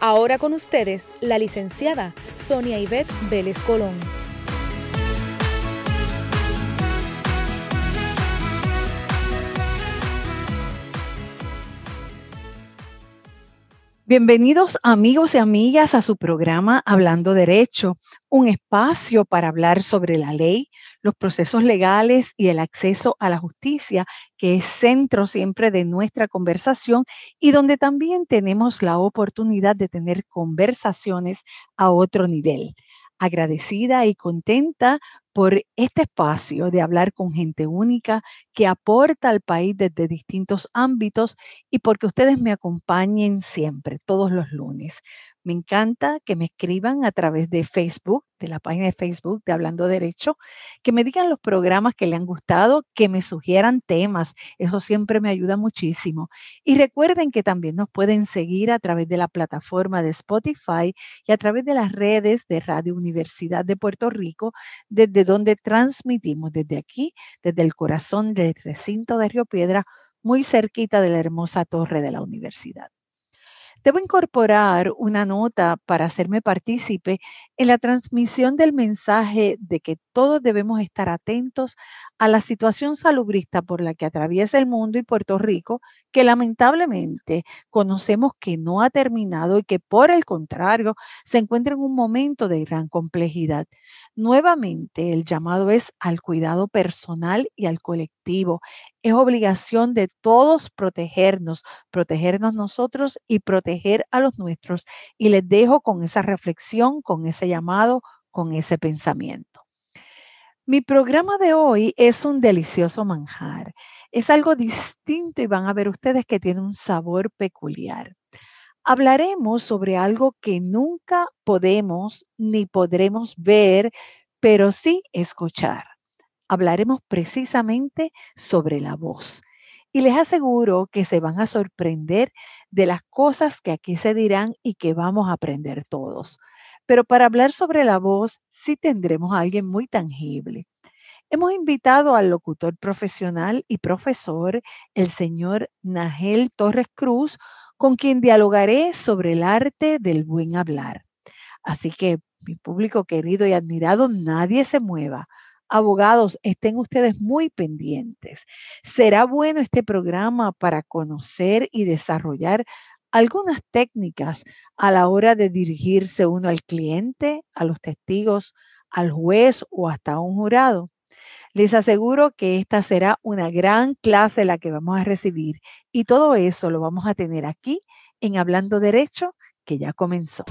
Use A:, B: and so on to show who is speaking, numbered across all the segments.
A: Ahora con ustedes, la licenciada Sonia Ivette Vélez Colón.
B: Bienvenidos amigos y amigas a su programa Hablando Derecho, un espacio para hablar sobre la ley, los procesos legales y el acceso a la justicia, que es centro siempre de nuestra conversación y donde también tenemos la oportunidad de tener conversaciones a otro nivel. Agradecida y contenta por este espacio de hablar con gente única que aporta al país desde distintos ámbitos y porque ustedes me acompañen siempre, todos los lunes. Me encanta que me escriban a través de Facebook, de la página de Facebook de Hablando Derecho, que me digan los programas que le han gustado, que me sugieran temas. Eso siempre me ayuda muchísimo. Y recuerden que también nos pueden seguir a través de la plataforma de Spotify y a través de las redes de Radio Universidad de Puerto Rico, desde donde transmitimos desde aquí, desde el corazón del recinto de Río Piedra, muy cerquita de la hermosa torre de la universidad. Debo incorporar una nota para hacerme partícipe en la transmisión del mensaje de que todos debemos estar atentos a la situación salubrista por la que atraviesa el mundo y Puerto Rico, que lamentablemente conocemos que no ha terminado y que por el contrario se encuentra en un momento de gran complejidad. Nuevamente, el llamado es al cuidado personal y al colectivo. Es obligación de todos protegernos, protegernos nosotros y proteger a los nuestros. Y les dejo con esa reflexión, con ese llamado, con ese pensamiento. Mi programa de hoy es un delicioso manjar. Es algo distinto y van a ver ustedes que tiene un sabor peculiar. Hablaremos sobre algo que nunca podemos ni podremos ver, pero sí escuchar. Hablaremos precisamente sobre la voz. Y les aseguro que se van a sorprender de las cosas que aquí se dirán y que vamos a aprender todos. Pero para hablar sobre la voz, sí tendremos a alguien muy tangible. Hemos invitado al locutor profesional y profesor, el señor Nagel Torres Cruz, con quien dialogaré sobre el arte del buen hablar. Así que, mi público querido y admirado, nadie se mueva. Abogados, estén ustedes muy pendientes. Será bueno este programa para conocer y desarrollar algunas técnicas a la hora de dirigirse uno al cliente, a los testigos, al juez o hasta a un jurado. Les aseguro que esta será una gran clase la que vamos a recibir y todo eso lo vamos a tener aquí en Hablando Derecho, que ya comenzó.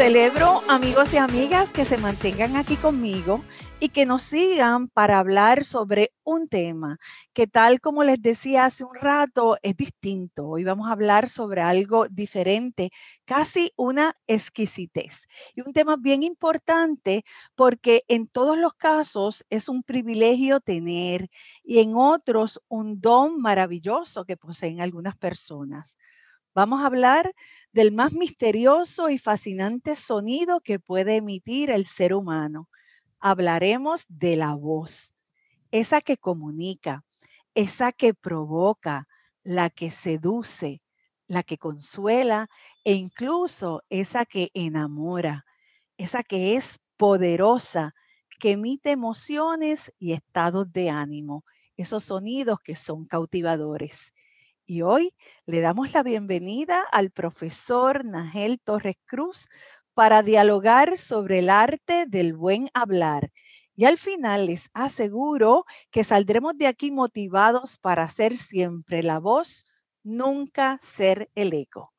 B: Celebro, amigos y amigas, que se mantengan aquí conmigo y que nos sigan para hablar sobre un tema que tal como les decía hace un rato es distinto. Hoy vamos a hablar sobre algo diferente, casi una exquisitez. Y un tema bien importante porque en todos los casos es un privilegio tener y en otros un don maravilloso que poseen algunas personas. Vamos a hablar del más misterioso y fascinante sonido que puede emitir el ser humano. Hablaremos de la voz, esa que comunica, esa que provoca, la que seduce, la que consuela e incluso esa que enamora, esa que es poderosa, que emite emociones y estados de ánimo, esos sonidos que son cautivadores. Y hoy le damos la bienvenida al profesor Nagel Torres Cruz para dialogar sobre el arte del buen hablar. Y al final les aseguro que saldremos de aquí motivados para ser siempre la voz, nunca ser el eco.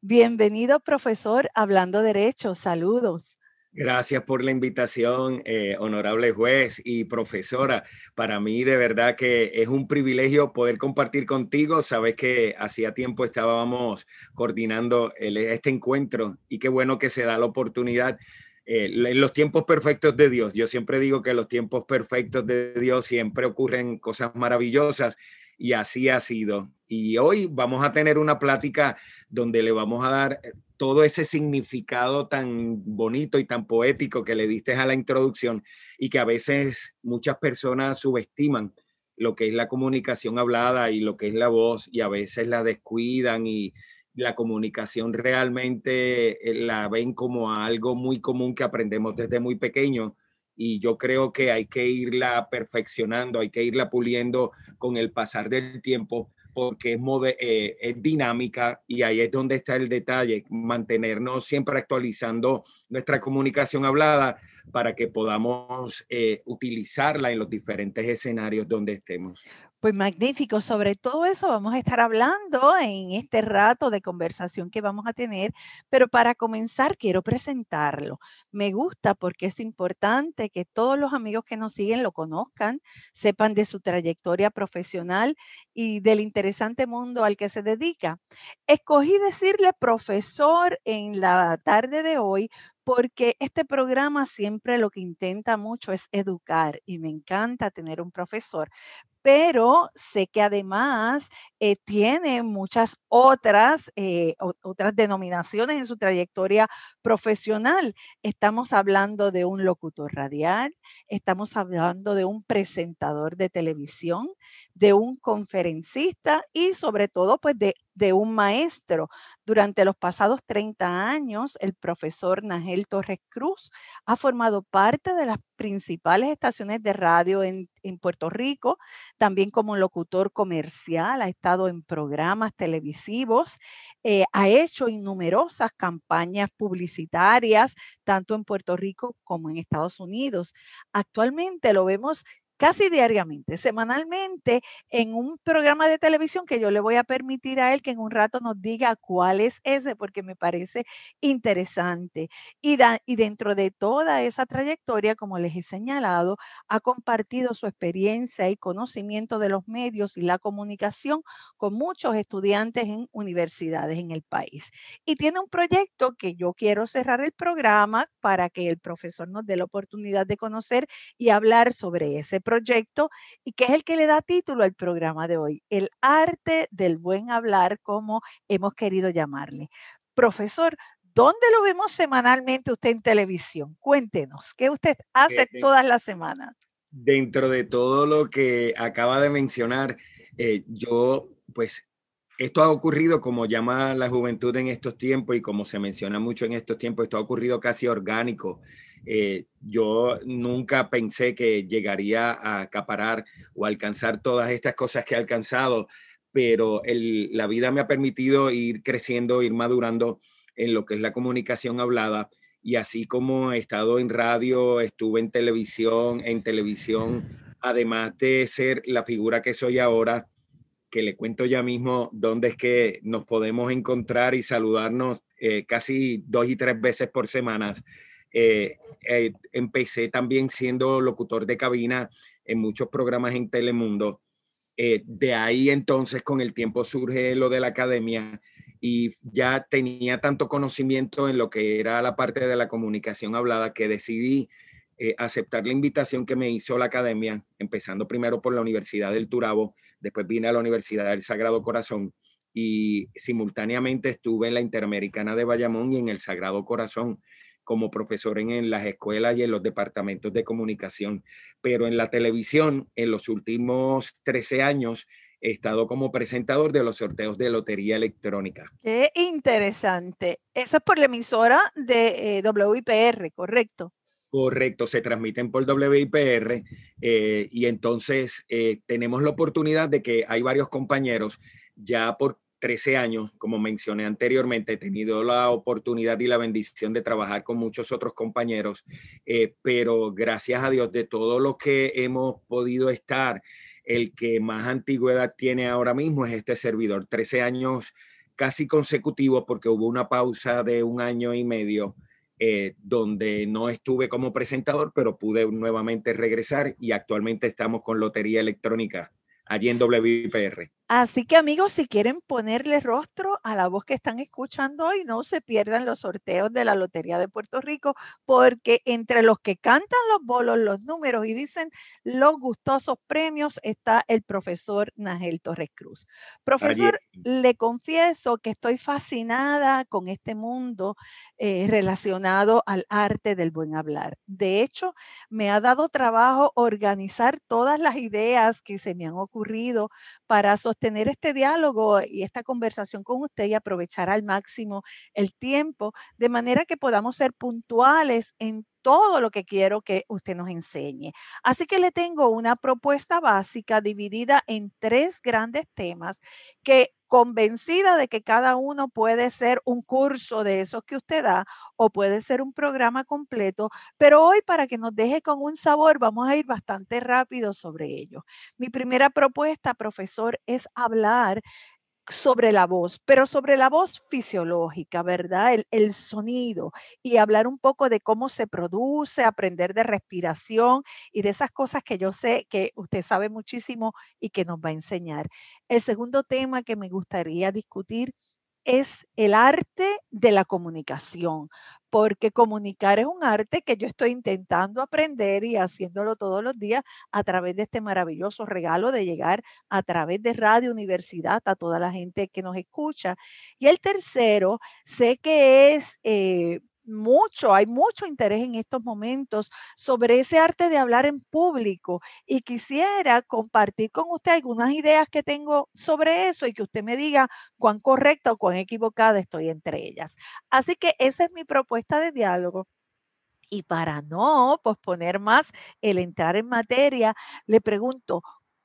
B: Bienvenido, profesor, hablando derecho. Saludos.
C: Gracias por la invitación, eh, honorable juez y profesora. Para mí de verdad que es un privilegio poder compartir contigo. Sabes que hacía tiempo estábamos coordinando este encuentro y qué bueno que se da la oportunidad eh, en los tiempos perfectos de Dios. Yo siempre digo que los tiempos perfectos de Dios siempre ocurren cosas maravillosas y así ha sido. Y hoy vamos a tener una plática donde le vamos a dar todo ese significado tan bonito y tan poético que le diste a la introducción y que a veces muchas personas subestiman lo que es la comunicación hablada y lo que es la voz y a veces la descuidan y la comunicación realmente eh, la ven como algo muy común que aprendemos desde muy pequeño y yo creo que hay que irla perfeccionando, hay que irla puliendo con el pasar del tiempo porque es, eh, es dinámica y ahí es donde está el detalle, mantenernos siempre actualizando nuestra comunicación hablada para que podamos eh, utilizarla en los diferentes escenarios donde estemos.
B: Pues magnífico, sobre todo eso vamos a estar hablando en este rato de conversación que vamos a tener, pero para comenzar quiero presentarlo. Me gusta porque es importante que todos los amigos que nos siguen lo conozcan, sepan de su trayectoria profesional y del interesante mundo al que se dedica. Escogí decirle profesor en la tarde de hoy porque este programa siempre lo que intenta mucho es educar y me encanta tener un profesor, pero sé que además eh, tiene muchas otras, eh, otras denominaciones en su trayectoria profesional. Estamos hablando de un locutor radial, estamos hablando de un presentador de televisión, de un conferencista y sobre todo pues de de un maestro. Durante los pasados 30 años, el profesor Nagel Torres Cruz ha formado parte de las principales estaciones de radio en, Puerto Rico, también como locutor comercial, ha estado en programas televisivos, eh, ha hecho numerosas campañas publicitarias, tanto en Puerto Rico como en Estados Unidos. Actualmente lo vemos casi diariamente, semanalmente, en un programa de televisión que yo le voy a permitir a él que en un rato nos diga cuál es ese, porque me parece interesante. Y, y dentro de toda esa trayectoria, como les he señalado, ha compartido su experiencia y conocimiento de los medios y la comunicación con muchos estudiantes en universidades en el país. Y tiene un proyecto que yo quiero cerrar el programa para que el profesor nos dé la oportunidad de conocer y hablar sobre ese proyecto y que es el que le da título al programa de hoy, el arte del buen hablar, como hemos querido llamarle. Profesor, ¿dónde lo vemos semanalmente usted en televisión? Cuéntenos, ¿qué usted hace todas las semanas?
C: Dentro de todo lo que acaba de mencionar, eh, yo pues esto ha ocurrido como llama la juventud en estos tiempos y como se menciona mucho en estos tiempos, esto ha ocurrido casi orgánico. Eh, yo nunca pensé que llegaría a acaparar o alcanzar todas estas cosas que he alcanzado, pero la vida me ha permitido ir creciendo, ir madurando en lo que es la comunicación hablada. Y así como he estado en radio, estuve en televisión, en televisión, además de ser la figura que soy ahora, que le cuento ya mismo dónde es que nos podemos encontrar y saludarnos eh, casi dos y tres veces por semana. Eh, eh, empecé también siendo locutor de cabina en muchos programas en Telemundo. Eh, de ahí entonces con el tiempo surge lo de la academia y ya tenía tanto conocimiento en lo que era la parte de la comunicación hablada que decidí aceptar la invitación que me hizo la academia, empezando primero por la Universidad del Turabo, después vine a la Universidad del Sagrado Corazón y simultáneamente estuve en la Interamericana de Bayamón y en el Sagrado Corazón como profesor en, las escuelas y en los departamentos de comunicación, pero en la televisión en los últimos 13 años he estado como presentador de los sorteos de lotería electrónica.
B: Qué interesante. Eso es por la emisora de eh, WIPR, ¿correcto?
C: Correcto, se transmiten por WIPR eh, y entonces eh, tenemos la oportunidad de que hay varios compañeros ya por 13 años, como mencioné anteriormente, he tenido la oportunidad y la bendición de trabajar con muchos otros compañeros, eh, pero gracias a Dios de todo lo que hemos podido estar, el que más antigüedad tiene ahora mismo es este servidor, 13 años casi consecutivos porque hubo una pausa de un año y medio eh, donde no estuve como presentador, pero pude nuevamente regresar y actualmente estamos con Lotería Electrónica allí en WIPR.
B: Así que amigos, si quieren ponerle rostro a la voz que están escuchando hoy, no se pierdan los sorteos de la Lotería de Puerto Rico, porque entre los que cantan los bolos, los números y dicen los gustosos premios está el profesor Nagel Torres Cruz. Profesor, le confieso que estoy fascinada con este mundo eh, relacionado al arte del buen hablar. De hecho, me ha dado trabajo organizar todas las ideas que se me han ocurrido para sostener este diálogo y esta conversación con usted y aprovechar al máximo el tiempo, de manera que podamos ser puntuales en todo lo que quiero que usted nos enseñe. Así que le tengo una propuesta básica dividida en tres grandes temas que convencida de que cada uno puede ser un curso de esos que usted da o puede ser un programa completo, pero hoy para que nos deje con un sabor vamos a ir bastante rápido sobre ello. Mi primera propuesta, profesor, es hablar sobre la voz, pero sobre la voz fisiológica, ¿verdad? El, sonido y hablar un poco de cómo se produce, aprender de respiración y de esas cosas que yo sé que usted sabe muchísimo y que nos va a enseñar. El segundo tema que me gustaría discutir es el arte de la comunicación, porque comunicar es un arte que yo estoy intentando aprender y haciéndolo todos los días a través de este maravilloso regalo de llegar a través de Radio Universidad a toda la gente que nos escucha. Y el tercero, sé que es eh, mucho, hay mucho interés en estos momentos sobre ese arte de hablar en público y quisiera compartir con usted algunas ideas que tengo sobre eso y que usted me diga cuán correcta o cuán equivocada estoy entre ellas. Así que esa es mi propuesta de diálogo. Y para no posponer más el entrar en materia, le pregunto,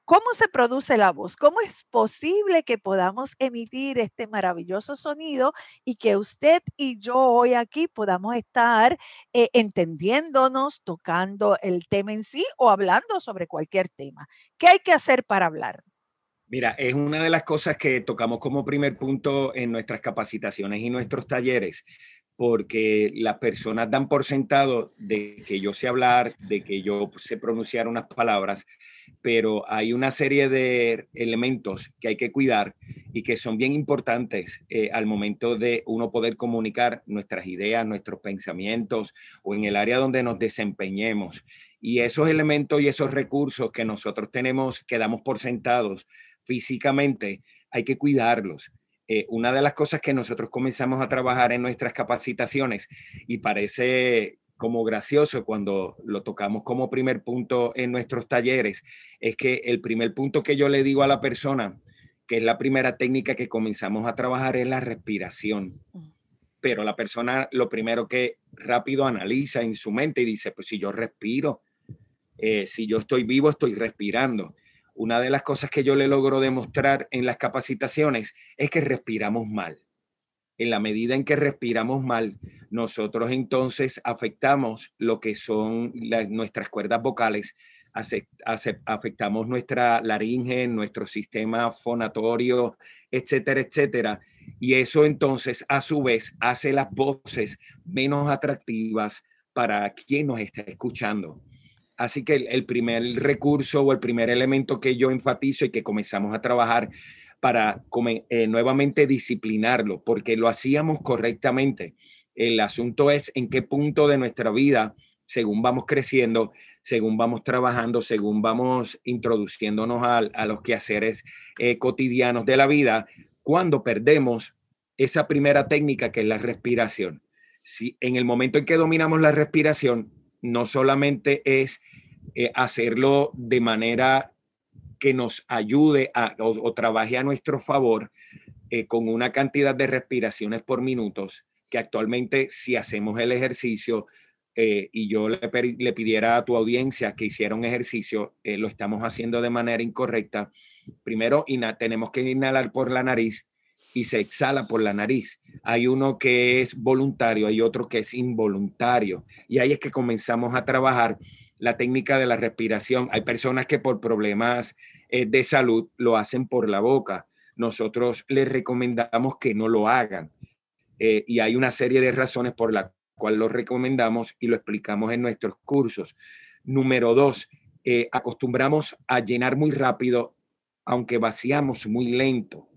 B: ¿Cómo se produce la voz? ¿Cómo es posible que podamos emitir este maravilloso sonido y que usted y yo hoy aquí podamos estar eh, entendiéndonos, tocando el tema en sí o hablando sobre cualquier tema? ¿Qué hay que hacer para hablar?
C: Mira, es una de las cosas que tocamos como primer punto en nuestras capacitaciones y nuestros talleres, porque las personas dan por sentado de que yo sé hablar, de que yo sé pronunciar unas palabras, pero hay una serie de elementos que hay que cuidar y que son bien importantes eh, al momento de uno poder comunicar nuestras ideas, nuestros pensamientos o en el área donde nos desempeñemos. Y esos elementos y esos recursos que nosotros tenemos, que damos por sentados físicamente, hay que cuidarlos. Eh, una de las cosas que nosotros comenzamos a trabajar en nuestras capacitaciones y parece como gracioso cuando lo tocamos como primer punto en nuestros talleres, es que el primer punto que yo le digo a la persona, que es la primera técnica que comenzamos a trabajar, es la respiración. Pero la persona lo primero que rápido analiza en su mente y dice, pues si yo respiro, eh, si yo estoy vivo, estoy respirando. Una de las cosas que yo le logro demostrar en las capacitaciones es que respiramos mal en la medida en que respiramos mal, nosotros entonces afectamos lo que son nuestras cuerdas vocales, afectamos nuestra laringe, nuestro sistema fonatorio, etcétera, etcétera. Y eso entonces a su vez hace las voces menos atractivas para quien nos está escuchando. Así que el, primer recurso o el primer elemento que yo enfatizo y que comenzamos a trabajar para eh, nuevamente disciplinarlo, porque lo hacíamos correctamente. El asunto es en qué punto de nuestra vida, según vamos creciendo, según vamos trabajando, según vamos introduciéndonos a, los quehaceres eh, cotidianos de la vida, cuando perdemos esa primera técnica que es la respiración. Si en el momento en que dominamos la respiración, no solamente es eh, hacerlo de manera que nos ayude a, o, trabaje a nuestro favor eh, con una cantidad de respiraciones por minutos que actualmente si hacemos el ejercicio eh, y yo le, le, pidiera a tu audiencia que hiciera un ejercicio, eh, lo estamos haciendo de manera incorrecta. Primero, tenemos que inhalar por la nariz y se exhala por la nariz. Hay uno que es voluntario, hay otro que es involuntario. Y ahí es que comenzamos a trabajar la técnica de la respiración. Hay personas que por problemas eh, de salud lo hacen por la boca. Nosotros les recomendamos que no lo hagan. Eh, y hay una serie de razones por las cual lo recomendamos y lo explicamos en nuestros cursos. Número dos, eh, acostumbramos a llenar muy rápido, aunque vaciamos muy lento.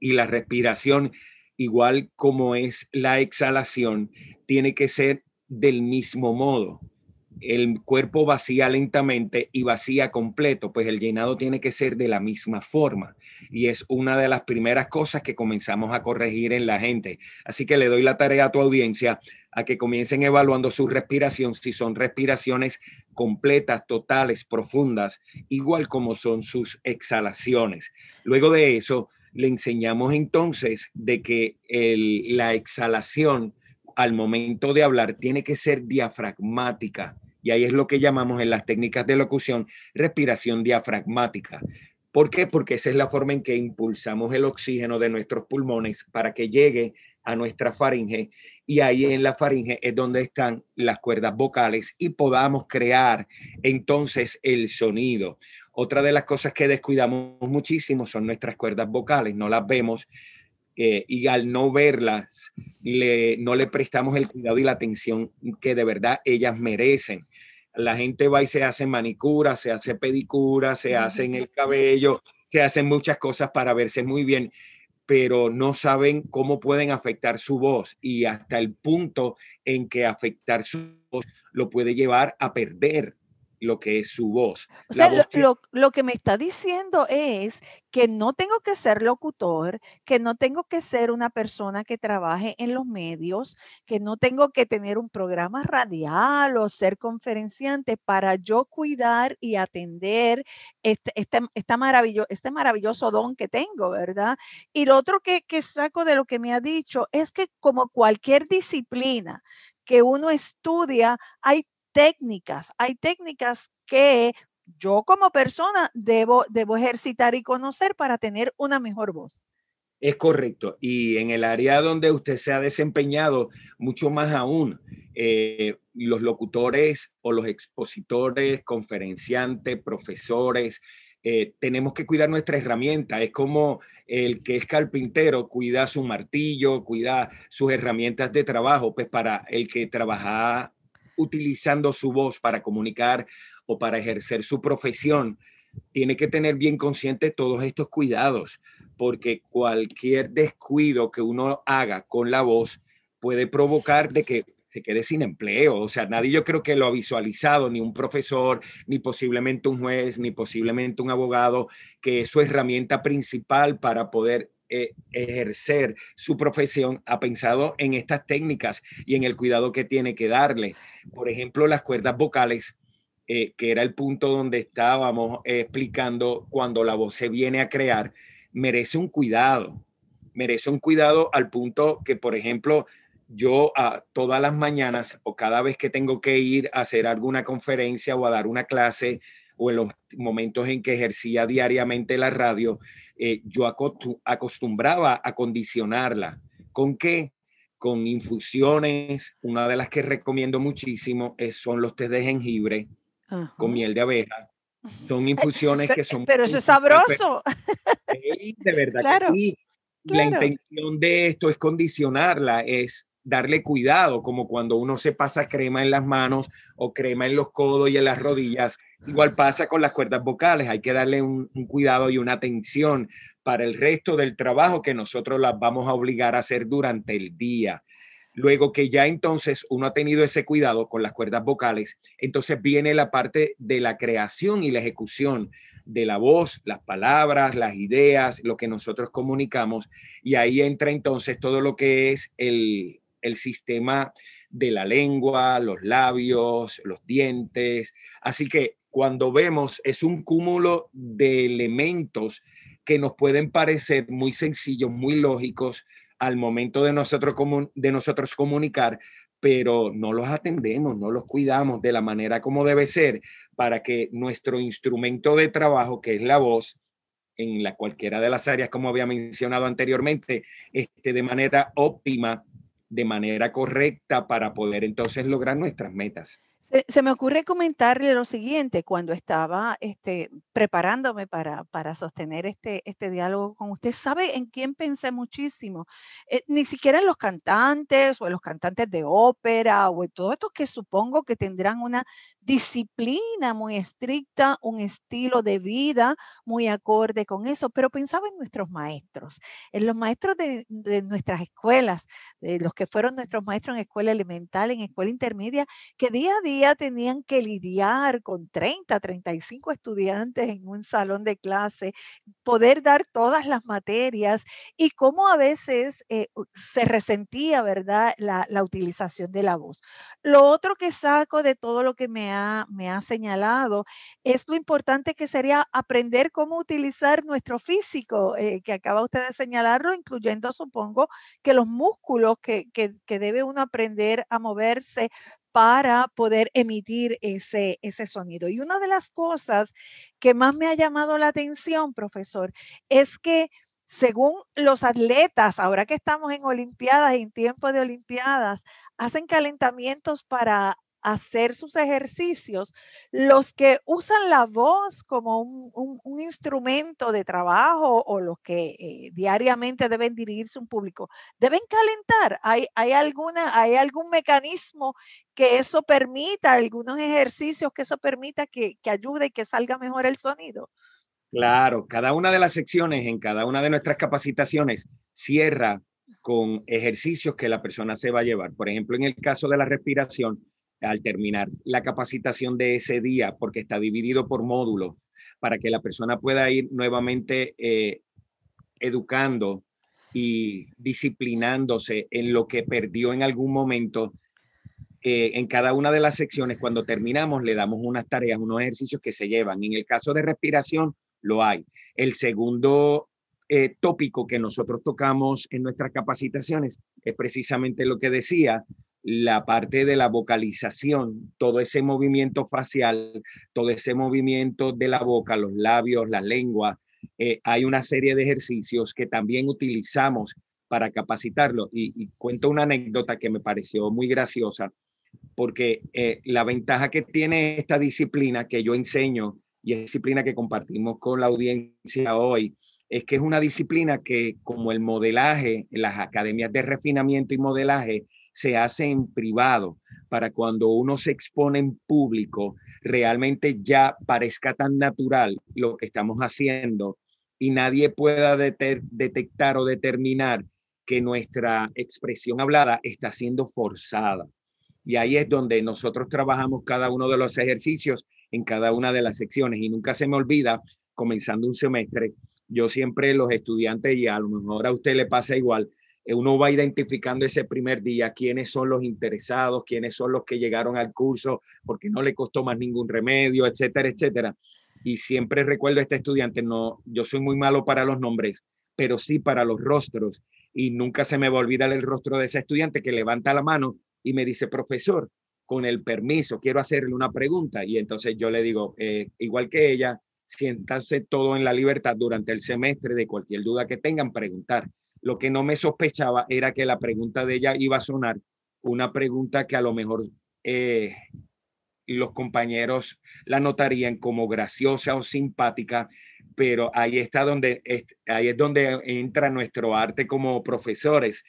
C: Y la respiración, igual como es la exhalación, tiene que ser del mismo modo el cuerpo vacía lentamente y vacía completo, pues el llenado tiene que ser de la misma forma. Y es una de las primeras cosas que comenzamos a corregir en la gente. Así que le doy la tarea a tu audiencia a que comiencen evaluando su respiración, si son respiraciones completas, totales, profundas, igual como son sus exhalaciones. Luego de eso, le enseñamos entonces de que la exhalación al momento de hablar tiene que ser diafragmática y ahí es lo que llamamos en las técnicas de locución respiración diafragmática. ¿Por qué? Porque esa es la forma en que impulsamos el oxígeno de nuestros pulmones para que llegue a nuestra faringe y ahí en la faringe es donde están las cuerdas vocales y podamos crear entonces el sonido. Otra de las cosas que descuidamos muchísimo son nuestras cuerdas vocales, no las vemos eh, y al no verlas, no le prestamos el cuidado y la atención que de verdad ellas merecen. La gente va y se hace manicura, se hace pedicura, se hace en el cabello, se hacen muchas cosas para verse muy bien, pero no saben cómo pueden afectar su voz y hasta el punto en que afectar su voz lo puede llevar a perder lo que es su voz.
B: O sea, lo, que me está diciendo es que no tengo que ser locutor, que no tengo que ser una persona que trabaje en los medios, que no tengo que tener un programa radial o ser conferenciante para yo cuidar y atender este, este, este maravilloso don que tengo, ¿verdad? Y lo otro que, que saco de lo que me ha dicho es que como cualquier disciplina, que uno estudia, hay técnicas, hay técnicas que yo como persona debo, debo ejercitar y conocer para tener una mejor voz.
C: Es correcto. Y en el área donde usted se ha desempeñado, mucho más aún, eh, los locutores o los expositores, conferenciantes, profesores, eh, tenemos que cuidar nuestra herramienta. Es como el que es carpintero cuida su martillo, cuida sus herramientas de trabajo, pues para el que trabaja utilizando su voz para comunicar o para ejercer su profesión, tiene que tener bien consciente todos estos cuidados, porque cualquier descuido que uno haga con la voz puede provocar de que se quede sin empleo. O sea, nadie yo creo que lo ha visualizado, ni un profesor, ni posiblemente un juez, ni posiblemente un abogado, que es su herramienta principal para poder eh, ejercer su profesión ha pensado en estas técnicas y en el cuidado que tiene que darle. Por ejemplo, las cuerdas vocales, eh, que era el punto donde estábamos explicando cuando la voz se viene a crear, merece un cuidado, merece un cuidado al punto que, por ejemplo, yo a todas las mañanas o cada vez que tengo que ir a hacer alguna conferencia o a dar una clase o en los momentos en que ejercía diariamente la radio, eh, yo acostumbraba a condicionarla. ¿Con qué? Con infusiones. Una de las que recomiendo muchísimo es, son los tés de jengibre con miel de abeja. Son infusiones que son...
B: Pero eso es sabroso.
C: de verdad que sí. La intención de esto es condicionarla, es darle cuidado, como cuando uno se pasa crema en las manos o crema en los codos y en las rodillas. Igual pasa con las cuerdas vocales, hay que darle un, cuidado y una atención para el resto del trabajo que nosotros las vamos a obligar a hacer durante el día. Luego que ya entonces uno ha tenido ese cuidado con las cuerdas vocales, entonces viene la parte de la creación y la ejecución de la voz, las palabras, las ideas, lo que nosotros comunicamos. Y ahí entra entonces todo lo que es el, el sistema de la lengua, los labios, los dientes. Así que cuando vemos es un cúmulo de elementos que nos pueden parecer muy sencillos, muy lógicos al momento de nosotros, de nosotros comunicar, pero no los atendemos, no los cuidamos de la manera como debe ser para que nuestro instrumento de trabajo, que es la voz, en la cualquiera de las áreas, como había mencionado anteriormente, esté de manera óptima de manera correcta para poder entonces lograr nuestras metas.
B: Se, me ocurre comentarle lo siguiente, cuando estaba este, preparándome para, para sostener este, este diálogo con usted, ¿sabe en quién pensé muchísimo? Eh, ni siquiera en los cantantes o en los cantantes de ópera o en todos estos que supongo que tendrán una disciplina muy estricta, un estilo de vida muy acorde con eso, pero pensaba en nuestros maestros, en los maestros de, de nuestras escuelas, de los que fueron nuestros maestros en escuela elemental, en escuela intermedia, que día a día tenían que lidiar con 30, 35 estudiantes en un salón de clase, poder dar todas las materias y cómo a veces eh, se resentía, ¿verdad?, la, utilización de la voz. Lo otro que saco de todo lo que me ha, me ha señalado es lo importante que sería aprender cómo utilizar nuestro físico, eh, que acaba usted de señalarlo, incluyendo, supongo, que los músculos que, que, que debe uno aprender a moverse para poder emitir ese, ese sonido. Y una de las cosas que más me ha llamado la atención, profesor, es que según los atletas, ahora que estamos en Olimpiadas, en tiempo de Olimpiadas, hacen calentamientos para hacer sus ejercicios, los que usan la voz como un, instrumento de trabajo o los que eh, diariamente deben dirigirse a un público, deben calentar. ¿Hay, hay, alguna, ¿Hay algún mecanismo que eso permita, algunos ejercicios que eso permita que, que ayude y que salga mejor el sonido?
C: Claro, cada una de las secciones en cada una de nuestras capacitaciones cierra con ejercicios que la persona se va a llevar. Por ejemplo, en el caso de la respiración, al terminar la capacitación de ese día, porque está dividido por módulos, para que la persona pueda ir nuevamente eh, educando y disciplinándose en lo que perdió en algún momento. Eh, en cada una de las secciones, cuando terminamos, le damos unas tareas, unos ejercicios que se llevan. En el caso de respiración, lo hay. El segundo eh, tópico que nosotros tocamos en nuestras capacitaciones es precisamente lo que decía, la parte de la vocalización, todo ese movimiento facial, todo ese movimiento de la boca, los labios, la lengua. Eh, hay una serie de ejercicios que también utilizamos para capacitarlo. Y, cuento una anécdota que me pareció muy graciosa, porque eh, la ventaja que tiene esta disciplina que yo enseño y es disciplina que compartimos con la audiencia hoy, es que es una disciplina que como el modelaje, las academias de refinamiento y modelaje, se hace en privado para cuando uno se expone en público, realmente ya parezca tan natural lo que estamos haciendo y nadie pueda detectar o determinar que nuestra expresión hablada está siendo forzada. Y ahí es donde nosotros trabajamos cada uno de los ejercicios en cada una de las secciones. Y nunca se me olvida, comenzando un semestre, yo siempre los estudiantes, y a lo mejor a usted le pasa igual, uno va identificando ese primer día quiénes son los interesados, quiénes son los que llegaron al curso porque no le costó más ningún remedio, etcétera, etcétera. Y siempre recuerdo a este estudiante, no, yo soy muy malo para los nombres, pero sí para los rostros. Y nunca se me va a olvidar el rostro de ese estudiante que levanta la mano y me dice, profesor, con el permiso, quiero hacerle una pregunta. Y entonces yo le digo, eh, igual que ella, siéntanse todo en la libertad durante el semestre de cualquier duda que tengan, preguntar. Lo que no me sospechaba era que la pregunta de ella iba a sonar una pregunta que a lo mejor eh, los compañeros la notarían como graciosa o simpática, pero ahí está donde ahí es donde entra nuestro arte como profesores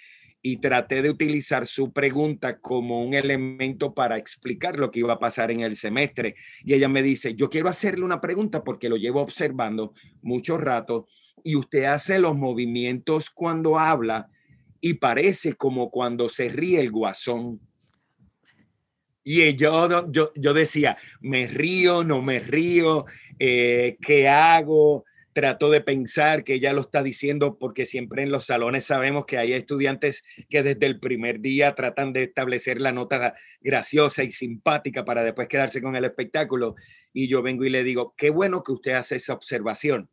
C: y traté de utilizar su pregunta como un elemento para explicar lo que iba a pasar en el semestre. Y ella me dice, yo quiero hacerle una pregunta porque lo llevo observando mucho rato y usted hace los movimientos cuando habla y parece como cuando se ríe el guasón. Y yo, yo, yo decía, me río, no me río, eh, ¿qué hago? Trato de pensar que ella lo está diciendo porque siempre en los salones sabemos que hay estudiantes que desde el primer día tratan de establecer la nota graciosa y simpática para después quedarse con el espectáculo. Y yo vengo y le digo, qué bueno que usted hace esa observación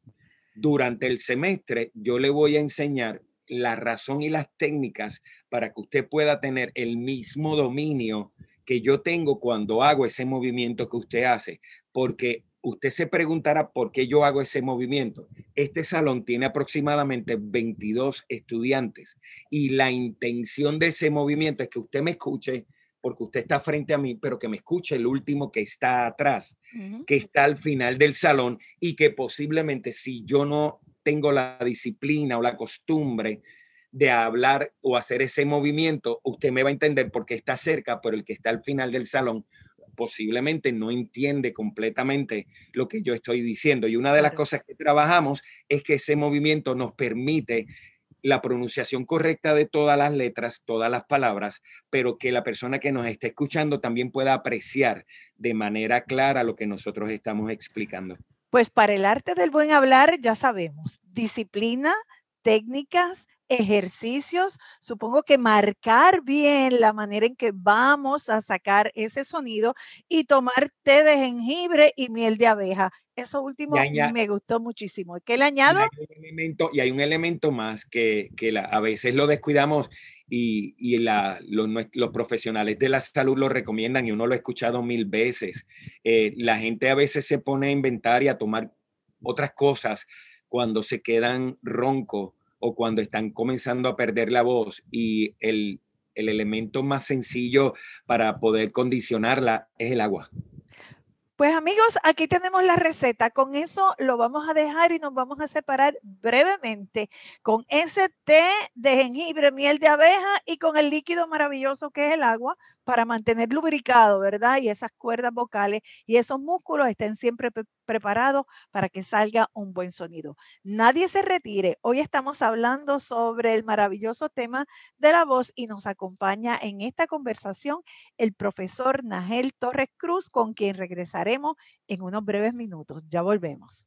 C: durante el semestre yo le voy a enseñar la razón y las técnicas para que usted pueda tener el mismo dominio que yo tengo cuando hago ese movimiento que usted hace, porque usted se preguntará por qué yo hago ese movimiento. Este salón tiene aproximadamente 22 estudiantes y la intención de ese movimiento es que usted me escuche, porque usted está frente a mí, pero que me escuche el último que está atrás, que está al final del salón y que posiblemente si yo no tengo la disciplina o la costumbre de hablar o hacer ese movimiento, usted me va a entender porque está cerca, pero el que está al final del salón posiblemente no entiende completamente lo que yo estoy diciendo. Y una de las cosas que trabajamos es que ese movimiento nos permite la pronunciación correcta de todas las letras, todas las palabras, pero que la persona que nos está escuchando también pueda apreciar de manera clara lo que nosotros estamos explicando.
B: Pues para el arte del buen hablar ya sabemos, disciplina, técnicas, ejercicios, supongo que marcar bien la manera en que vamos a sacar ese sonido y tomar té de jengibre y miel de abeja. Eso último me gustó muchísimo. ¿Qué le añado?
C: Y hay un elemento, y hay un elemento más que, que a veces lo descuidamos y, y la, los, los, profesionales de la salud lo recomiendan y uno lo ha escuchado mil veces. Eh, la gente a veces se pone a inventar y a tomar otras cosas cuando se quedan roncos o cuando están comenzando a perder la voz y el, el elemento más sencillo para poder condicionarla es el agua.
B: Pues amigos, aquí tenemos la receta. Con eso lo vamos a dejar y nos vamos a separar brevemente con ese té de jengibre, miel de abeja y con el líquido maravilloso que es el agua para mantener lubricado, ¿verdad? Y esas cuerdas vocales y esos músculos estén siempre preparados para que salga un buen sonido. Nadie se retire. Hoy estamos hablando sobre el maravilloso tema de la voz y nos acompaña en esta conversación el profesor Nagel Torres Cruz, con quien regresaremos en unos breves minutos. Ya volvemos.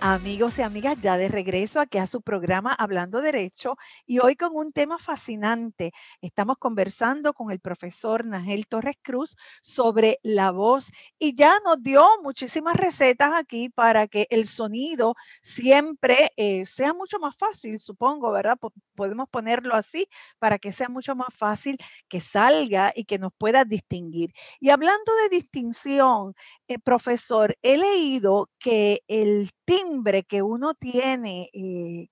B: Amigos y amigas, ya de regreso aquí a su programa Hablando Derecho y hoy con un tema fascinante. Estamos conversando con el profesor Nagel Torres Cruz sobre la voz y ya nos dio muchísimas recetas aquí para que el sonido siempre eh, sea mucho más fácil, supongo, ¿verdad? podemos ponerlo así para que sea mucho más fácil que salga y que nos pueda distinguir. Y hablando de distinción, eh, profesor, he leído que el timbre que uno tiene eh,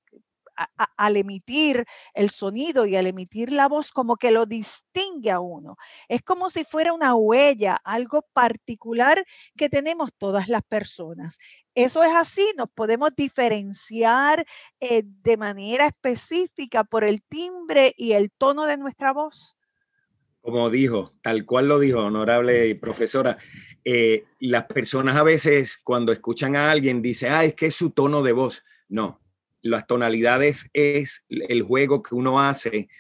B: al emitir el sonido y al emitir la voz, como que lo distingue a uno. Es como si fuera una huella, algo particular que tenemos todas las personas. Eso es así, nos podemos diferenciar eh, de manera específica por el timbre y el tono de nuestra voz.
C: Como dijo, tal cual lo dijo, honorable profesora, eh, las personas a veces cuando escuchan a alguien dicen, ah, es que es su tono de voz. No, las tonalidades es el juego que uno hace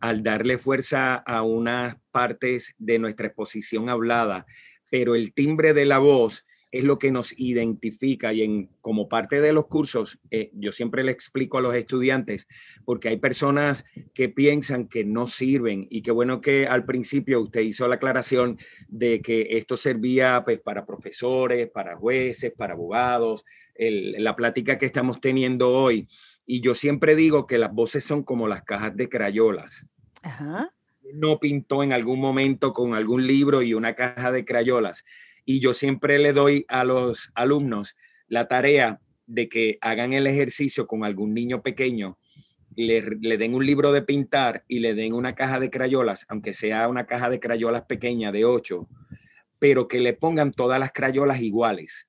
C: al darle fuerza a unas partes de nuestra exposición hablada, pero el timbre de la voz es lo que nos identifica y en, como parte de los cursos, eh, yo siempre le explico a los estudiantes, porque hay personas que piensan que no sirven y qué bueno que al principio usted hizo la aclaración de que esto servía pues, para profesores, para jueces, para abogados, la plática que estamos teniendo hoy. Y yo siempre digo que las voces son como las cajas de crayolas. No pintó en algún momento con algún libro y una caja de crayolas y yo siempre le doy a los alumnos la tarea de que hagan el ejercicio con algún niño pequeño, le, den un libro de pintar y le den una caja de crayolas, aunque sea una caja de crayolas pequeña de 8, pero que le pongan todas las crayolas iguales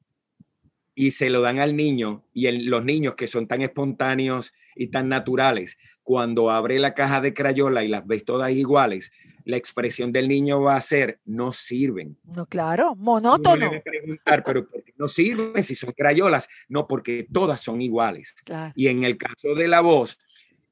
C: y se lo dan al niño y los niños que son tan espontáneos y tan naturales, cuando abre la caja de crayola y las ves todas iguales, la expresión del niño va a ser, no sirven.
B: No, claro, monótono.
C: Preguntar, pero ¿por qué no sirven si son crayolas? No, porque todas son iguales. Y en el caso de la voz,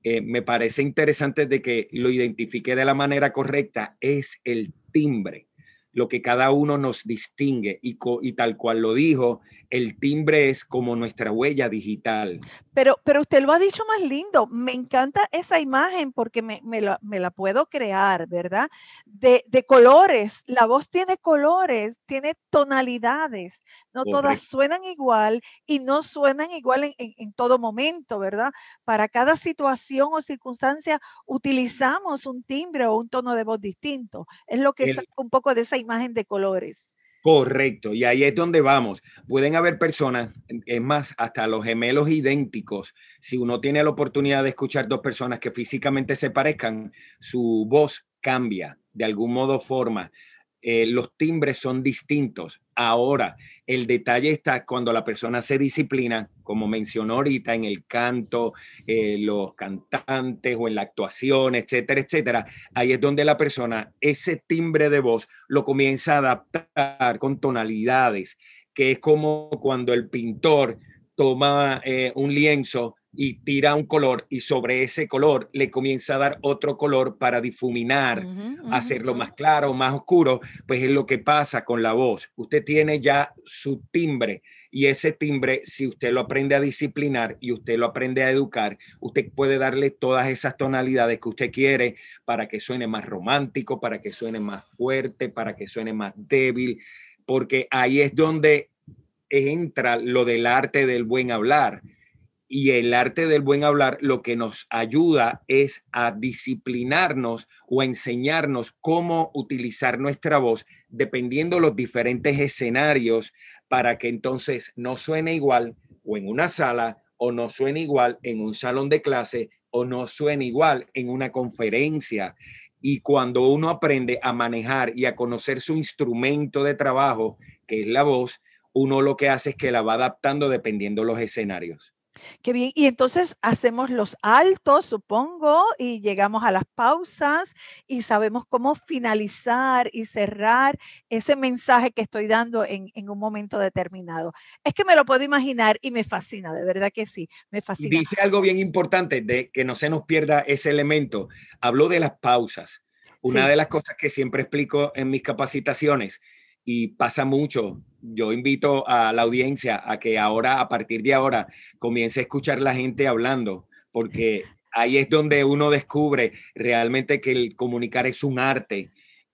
C: eh, me parece interesante de que lo identifique de la manera correcta, es el timbre, lo que cada uno nos distingue y, y tal cual lo dijo, el timbre es como nuestra huella digital.
B: Pero, pero usted lo ha dicho más lindo. Me encanta esa imagen porque me, la, puedo crear, ¿verdad? De, colores. La voz tiene colores, tiene tonalidades. No todas suenan igual y no suenan igual en, todo momento, ¿verdad? Para cada situación o circunstancia utilizamos un timbre o un tono de voz distinto. Es lo que es un poco de esa imagen de colores.
C: Correcto, y ahí es donde vamos. Pueden haber personas, es más, hasta los gemelos idénticos. Si uno tiene la oportunidad de escuchar dos personas que físicamente se parezcan, su voz cambia de algún modo forma. Eh, los timbres son distintos. Ahora, el detalle está cuando la persona se disciplina, como mencionó ahorita, en el canto, eh, los cantantes o en la actuación, etcétera, etcétera. Ahí es donde la persona, ese timbre de voz, lo comienza a adaptar con tonalidades, que es como cuando el pintor toma eh, un lienzo y tira un color y sobre ese color le comienza a dar otro color para difuminar, hacerlo más claro, más oscuro, pues es lo que pasa con la voz. Usted tiene ya su timbre y ese timbre, si usted lo aprende a disciplinar y usted lo aprende a educar, usted puede darle todas esas tonalidades que usted quiere para que suene más romántico, para que suene más fuerte, para que suene más débil, porque ahí es donde entra lo del arte del buen hablar y el arte del buen hablar lo que nos ayuda es a disciplinarnos o enseñarnos cómo utilizar nuestra voz dependiendo los diferentes escenarios para que entonces no suene igual o en una sala o no suene igual en un salón de clase o no suene igual en una conferencia. Y cuando uno aprende a manejar y a conocer su instrumento de trabajo, que es la voz, uno lo que hace es que la va adaptando dependiendo los escenarios.
B: Qué bien. Y entonces hacemos los altos, supongo, y llegamos a las pausas y sabemos cómo finalizar y cerrar ese mensaje que estoy dando en, un momento determinado. Es que me lo puedo imaginar y me fascina, de verdad que sí, me fascina.
C: Dice algo bien importante de que no se nos pierda ese elemento. Habló de las pausas. Una de las cosas que siempre explico en mis capacitaciones y pasa mucho. Yo invito a la audiencia a que ahora, a partir de ahora, comience a escuchar la gente hablando, porque ahí es donde uno descubre realmente que el comunicar es un arte.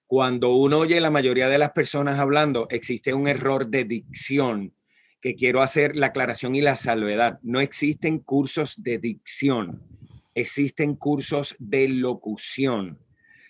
C: Cuando uno oye la mayoría de las personas hablando, existe un error de dicción, que quiero hacer la aclaración y la salvedad. No existen cursos de dicción, existen cursos de locución.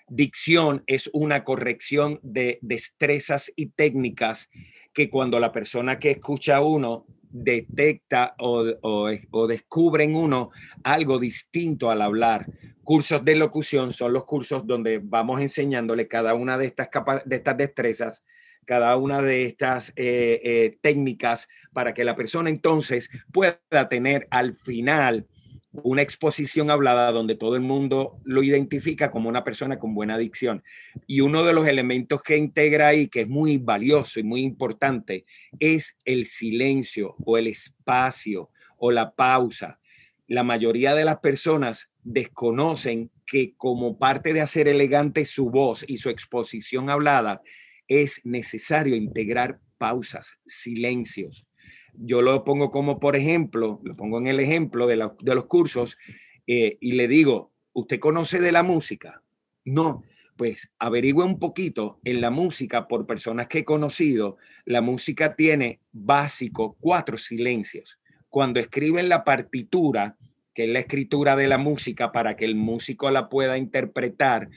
C: Dicción es una corrección de destrezas y técnicas que cuando la persona que escucha a uno detecta o, o, descubre en uno algo distinto al hablar. Cursos de locución son los cursos donde vamos enseñándole cada una de estas, de estas destrezas, cada una de estas eh, eh, técnicas para que la persona entonces pueda tener al final una exposición hablada donde todo el mundo lo identifica como una persona con buena dicción. Y uno de los elementos que integra ahí, que es muy valioso y muy importante, es el silencio o el espacio o la pausa. La mayoría de las personas desconocen que como parte de hacer elegante su voz y su exposición hablada, es necesario integrar pausas, silencios yo lo pongo como, por ejemplo, lo pongo en el ejemplo de, los cursos eh, y le digo, ¿usted conoce de la música? No, pues averigüe un poquito en la música por personas que he conocido. La música tiene básico cuatro silencios. Cuando escriben la partitura, que es la escritura de la música para que el músico la pueda interpretar,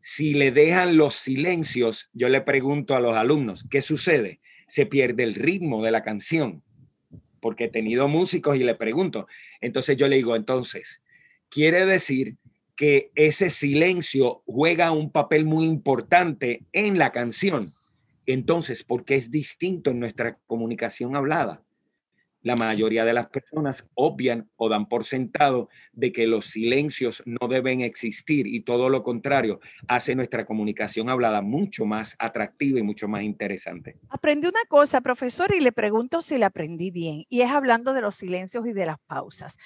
C: si le dejan los silencios, yo le pregunto a los alumnos, ¿qué sucede? Se pierde el ritmo de la canción porque he tenido músicos y le pregunto. Entonces yo le digo, entonces, quiere decir que ese silencio juega un papel muy importante en la canción. Entonces, porque es distinto en nuestra comunicación hablada la mayoría de las personas obvian o dan por sentado de que los silencios no deben existir y todo lo contrario hace nuestra comunicación hablada mucho más atractiva y mucho más interesante.
B: Aprendí una cosa, profesor, y le pregunto si la aprendí bien, y es hablando de los silencios y de las pausas.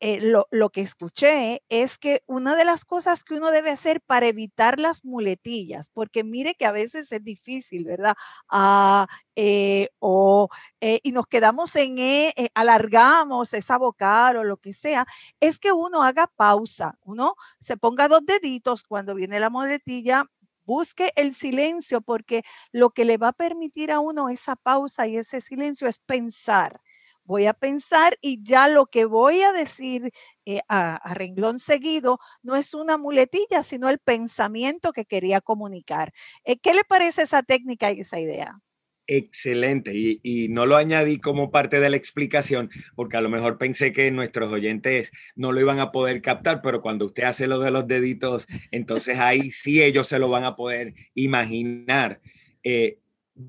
B: Eh, lo, que escuché es que una de las cosas que uno debe hacer para evitar las muletillas, porque mire que a veces es difícil, ¿verdad? Ah, eh, o, eh, y nos quedamos en E, alargamos esa vocal o lo que sea, es que uno haga pausa, uno se ponga dos deditos cuando viene la muletilla, busque el silencio porque lo que le va a permitir a uno esa pausa y ese silencio es pensar voy a pensar y ya lo que voy a decir eh, a, renglón seguido no es una muletilla, sino el pensamiento que quería comunicar. Eh, ¿Qué le parece esa técnica y esa idea?
C: Excelente, y, no lo añadí como parte de la explicación, porque a lo mejor pensé que nuestros oyentes no lo iban a poder captar, pero cuando usted hace lo de los deditos, entonces ahí sí ellos se lo van a poder imaginar. Eh,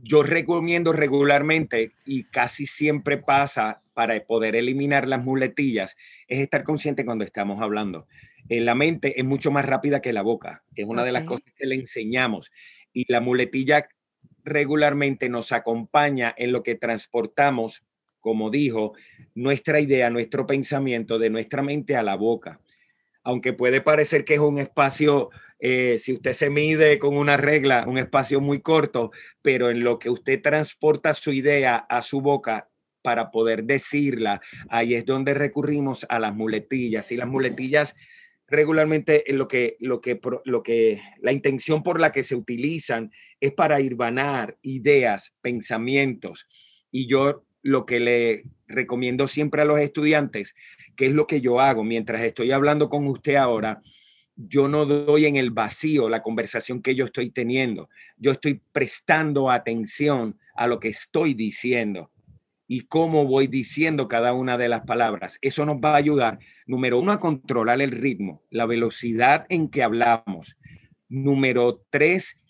C: yo recomiendo regularmente y casi siempre pasa para poder eliminar las muletillas, es estar consciente cuando estamos hablando. En la mente es mucho más rápida que la boca, es una de las cosas que le enseñamos. Y la muletilla regularmente nos acompaña en lo que transportamos, como dijo, nuestra idea, nuestro pensamiento de nuestra mente a la boca. Aunque puede parecer que es un espacio eh, si usted se mide con una regla, un espacio muy corto, pero en lo que usted transporta su idea a su boca para poder decirla, ahí es donde recurrimos a las muletillas. Y las muletillas regularmente lo que, lo que, lo que, la intención por la que se utilizan es para irvanar ideas, pensamientos. Y yo lo que le recomiendo siempre a los estudiantes, que es lo que yo hago mientras estoy hablando con usted ahora, yo no doy en el vacío la conversación que yo estoy teniendo. Yo estoy prestando atención a lo que estoy diciendo y cómo voy diciendo cada una de las palabras. Eso nos va a ayudar, número uno, a controlar el ritmo, la velocidad en que hablamos. Número tres,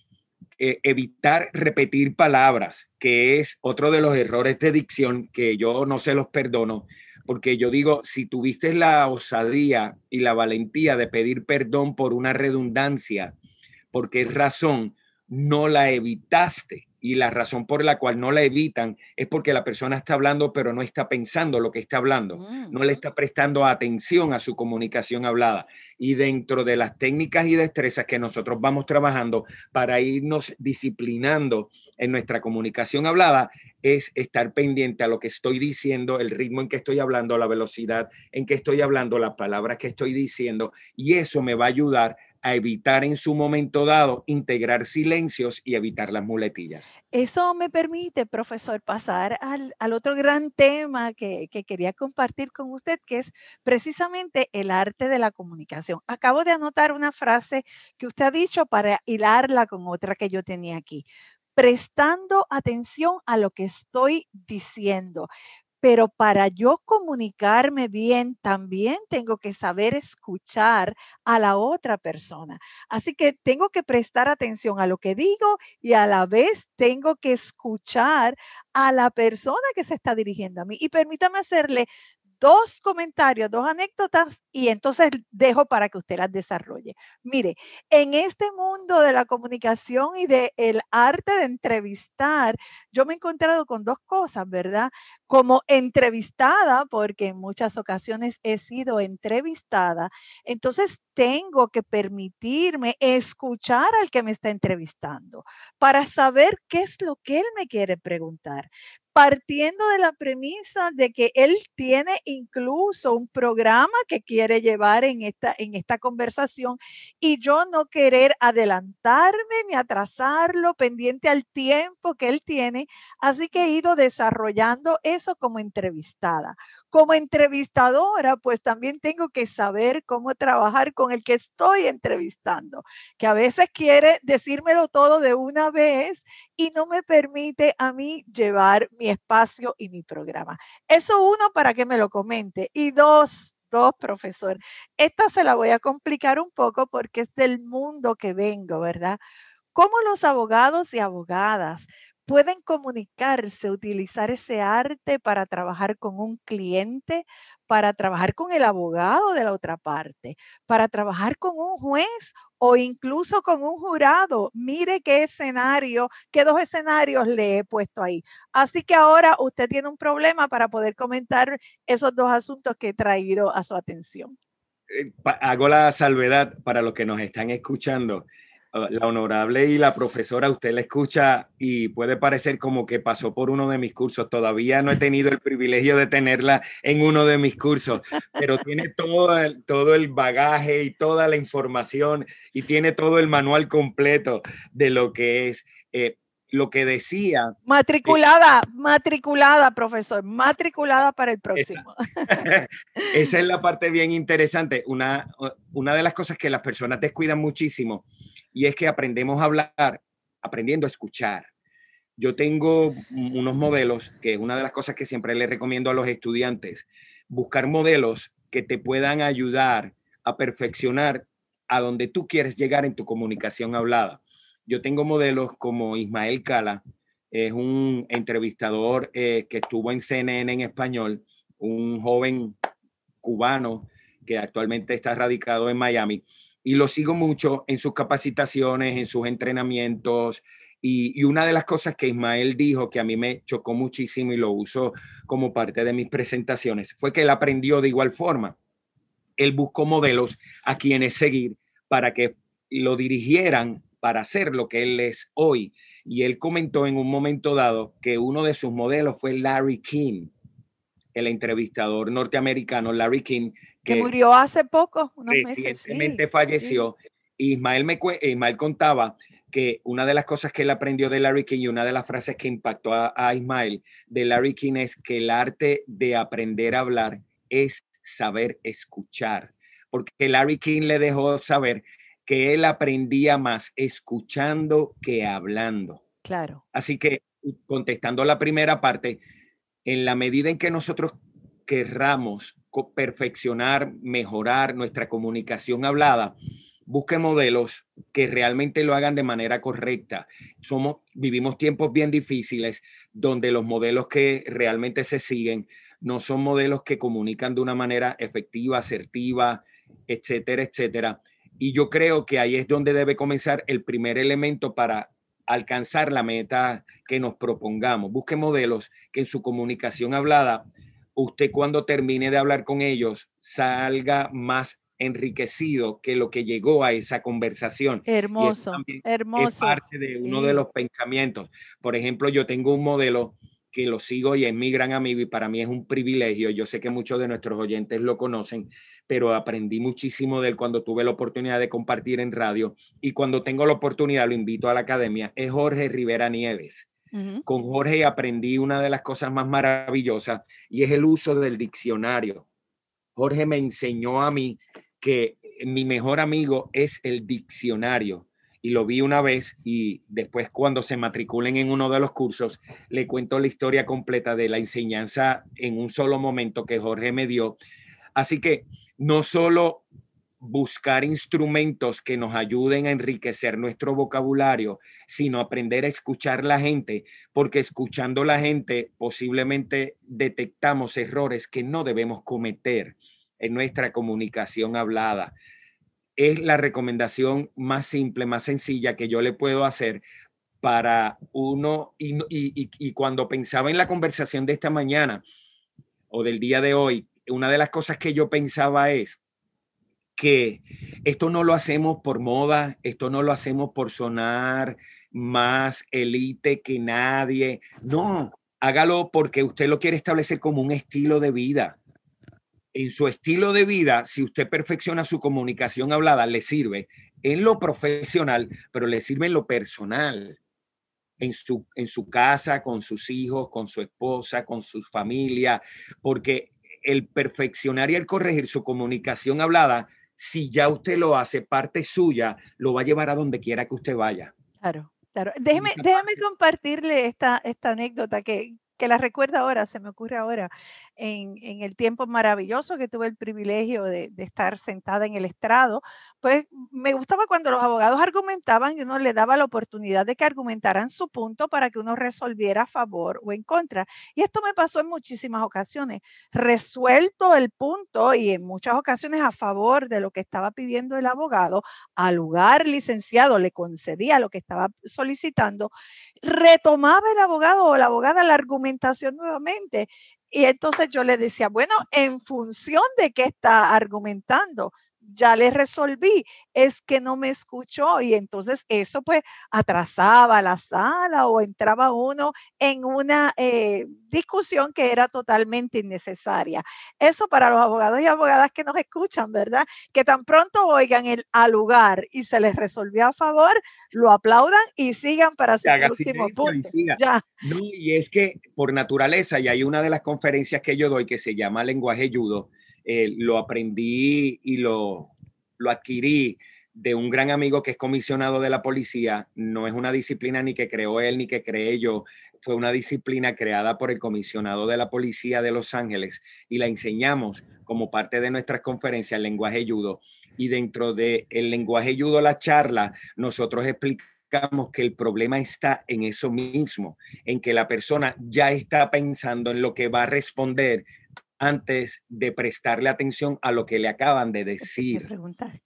C: eh, evitar repetir palabras, que es otro de los errores de dicción que yo no se los perdono porque yo digo, si tuviste la osadía y la valentía de pedir perdón por una redundancia, ¿por qué razón no la evitaste? Y la razón por la cual no la evitan es porque la persona está hablando, pero no está pensando lo que está hablando, mm. no le está prestando atención a su comunicación hablada. Y dentro de las técnicas y destrezas que nosotros vamos trabajando para irnos disciplinando en nuestra comunicación hablada, es estar pendiente a lo que estoy diciendo, el ritmo en que estoy hablando, la velocidad en que estoy hablando, las palabras que estoy diciendo, y eso me va a ayudar a evitar en su momento dado integrar silencios y evitar las muletillas.
B: Eso me permite, profesor, pasar al, otro gran tema que, que, quería compartir con usted, que es precisamente el arte de la comunicación. Acabo de anotar una frase que usted ha dicho para hilarla con otra que yo tenía aquí prestando atención a lo que estoy diciendo. Pero para yo comunicarme bien, también tengo que saber escuchar a la otra persona. Así que tengo que prestar atención a lo que digo y a la vez tengo que escuchar a la persona que se está dirigiendo a mí. Y permítame hacerle dos comentarios, dos anécdotas y entonces dejo para que usted las desarrolle. Mire, en este mundo de la comunicación y del el arte de entrevistar, yo me he encontrado con dos cosas, ¿verdad? Como entrevistada, porque en muchas ocasiones he sido entrevistada, entonces tengo que permitirme escuchar al que me está entrevistando para saber qué es lo que él me quiere preguntar partiendo de la premisa de que él tiene incluso un programa que quiere llevar en esta, en esta conversación y yo no querer adelantarme ni atrasarlo pendiente al tiempo que él tiene. Así que he ido desarrollando eso como entrevistada. Como entrevistadora, pues también tengo que saber cómo trabajar con el que estoy entrevistando, que a veces quiere decírmelo todo de una vez y no me permite a mí llevar mi espacio y mi programa. Eso uno para que me lo comente. Y dos, dos, profesor, esta se la voy a complicar un poco porque es del mundo que vengo, ¿verdad? ¿Cómo los abogados y abogadas pueden comunicarse, utilizar ese arte para trabajar con un cliente, para trabajar con el abogado de la otra parte, para trabajar con un juez o incluso con un jurado. Mire qué escenario, qué dos escenarios le he puesto ahí. Así que ahora usted tiene un problema para poder comentar esos dos asuntos que he traído a su atención.
C: Eh, hago la salvedad para los que nos están escuchando. Ah, la honorable y la profesora, usted la escucha y puede parecer como que pasó por uno de mis cursos. Todavía no he tenido el privilegio de tenerla en uno de mis cursos, pero tiene todo el, todo el bagaje y toda la información y tiene todo el manual completo de lo que es. Eh, lo que decía.
B: Matriculada, matriculada, profesor, matriculada para el próximo.
C: Esa, esa, es la parte bien interesante. Una, una de las cosas que las personas descuidan muchísimo y es que aprendemos a hablar aprendiendo a escuchar. Yo tengo unos modelos, que es una de las cosas que siempre le recomiendo a los estudiantes, buscar modelos que te puedan ayudar a perfeccionar a donde tú quieres llegar en tu comunicación hablada. Yo tengo modelos como Ismael Cala, es un entrevistador eh, que estuvo en CNN en español, un joven cubano que actualmente está radicado en Miami y lo sigo mucho en sus capacitaciones, en sus entrenamientos. Y, una de las cosas que Ismael dijo que a mí me chocó muchísimo y lo uso como parte de mis presentaciones fue que él aprendió de igual forma. Él buscó modelos a quienes seguir para que lo dirigieran para hacer lo que él es hoy. Y él comentó en un momento dado que uno de sus modelos fue Larry King, el entrevistador norteamericano Larry King,
B: que, murió hace poco,
C: unos recientemente falleció. Ismael, me, Ismael contaba que una de las cosas que él aprendió de Larry King y una de las frases que impactó a, Ismael de Larry King es que el arte de aprender a hablar es saber escuchar, porque Larry King le dejó saber que él aprendía más escuchando que hablando.
B: Claro.
C: Así que contestando la primera parte, en la medida en que nosotros querramos perfeccionar, mejorar nuestra comunicación hablada, busque modelos que realmente lo hagan de manera correcta. Somos, vivimos tiempos bien difíciles donde los modelos que realmente se siguen no son modelos que comunican de una manera efectiva, asertiva, etcétera, etcétera. Y yo creo que ahí es donde debe comenzar el primer elemento para alcanzar la meta que nos propongamos. Busque modelos que en su comunicación hablada usted cuando termine de hablar con ellos salga más enriquecido que lo que llegó a esa conversación.
B: Hermoso, hermoso. Es
C: parte de uno de los pensamientos. Por ejemplo, yo tengo un modelo que lo sigo y es mi gran amigo y para mí es un privilegio. Yo sé que muchos de nuestros oyentes lo conocen, pero aprendí muchísimo de él cuando tuve la oportunidad de compartir en radio y cuando tengo la oportunidad lo invito a la academia. Es Jorge Rivera Nieves. Con Jorge aprendí una de las cosas más maravillosas y es el uso del diccionario. Jorge me enseñó a mí que mi mejor amigo es el diccionario y lo vi una vez y después cuando se matriculen en uno de los cursos le cuento la historia completa de la enseñanza en un solo momento que Jorge me dio. Así que no solo buscar instrumentos que nos ayuden a enriquecer nuestro vocabulario, sino aprender a escuchar la gente, porque escuchando la gente posiblemente detectamos errores que no debemos cometer en nuestra comunicación hablada. Es la recomendación más simple, más sencilla que yo le puedo hacer para uno, y, cuando pensaba en la conversación de esta mañana o del día de hoy, una de las cosas que yo pensaba es, que esto no lo hacemos por moda, esto no lo hacemos por sonar más elite que nadie. No, hágalo porque usted lo quiere establecer como un estilo de vida. En su estilo de vida, si usted perfecciona su comunicación hablada, le sirve en lo profesional, pero le sirve en lo personal. En su, en su casa, con sus hijos, con su esposa, con su familia, porque el perfeccionar y el corregir su comunicación hablada si ya usted lo hace parte suya, lo va a llevar a donde quiera que usted vaya.
B: Claro, claro. Déjeme, déjeme compartirle esta, esta anécdota que, que la recuerdo ahora, se me ocurre ahora, en, el tiempo maravilloso que tuve el privilegio de, de, estar sentada en el estrado, pues me gustaba cuando los abogados argumentaban y uno le daba la oportunidad de que argumentaran su punto para que uno resolviera a favor o en contra. Y esto me pasó en muchísimas ocasiones. Resuelto el punto y en muchas ocasiones a favor de lo que estaba pidiendo el abogado, al lugar licenciado le concedía lo que estaba solicitando, retomaba el abogado o la abogada la argumentación nuevamente. Y entonces yo le decía, bueno, en función de qué está argumentando, ya le resolví, es que no me escuchó y entonces eso pues atrasaba la sala o entraba uno en una eh, discusión que era totalmente innecesaria. Eso para los abogados y abogadas que nos escuchan, ¿verdad? Que tan pronto oigan el al lugar y se les resolvió a favor, lo aplaudan y sigan para su próximo punto.
C: Ya. y es que por naturaleza, y hay una de las conferencias que yo doy que se llama lenguaje judo, eh, lo aprendí y lo, lo adquirí de un gran amigo que es comisionado de la policía. No es una disciplina ni que creó él ni que creé yo. Fue una disciplina creada por el comisionado de la policía de Los Ángeles y la enseñamos como parte de nuestras conferencias el lenguaje judo. Y dentro del el lenguaje judo, la charla, nosotros explicamos que el problema está en eso mismo, en que la persona ya está pensando en lo que va a responder antes de prestarle atención a lo que le acaban de decir.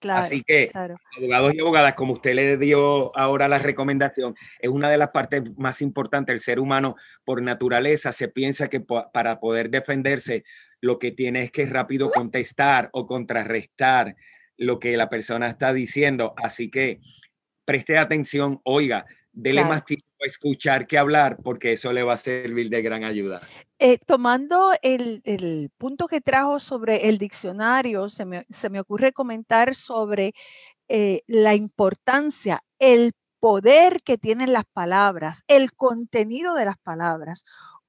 C: Así que, abogados y abogadas, como usted le dio ahora la recomendación, es una de las partes más importantes. El ser humano, por naturaleza, se piensa que para poder defenderse, lo que tiene es que rápido contestar o contrarrestar lo que la persona está diciendo. Así que preste atención, oiga, dele más tiempo a escuchar que hablar, porque eso le va a servir de gran ayuda.
B: Eh, tomando el, punto que trajo sobre el diccionario, se me, ocurre comentar sobre eh, la importancia, el poder que tienen las palabras, el contenido de las palabras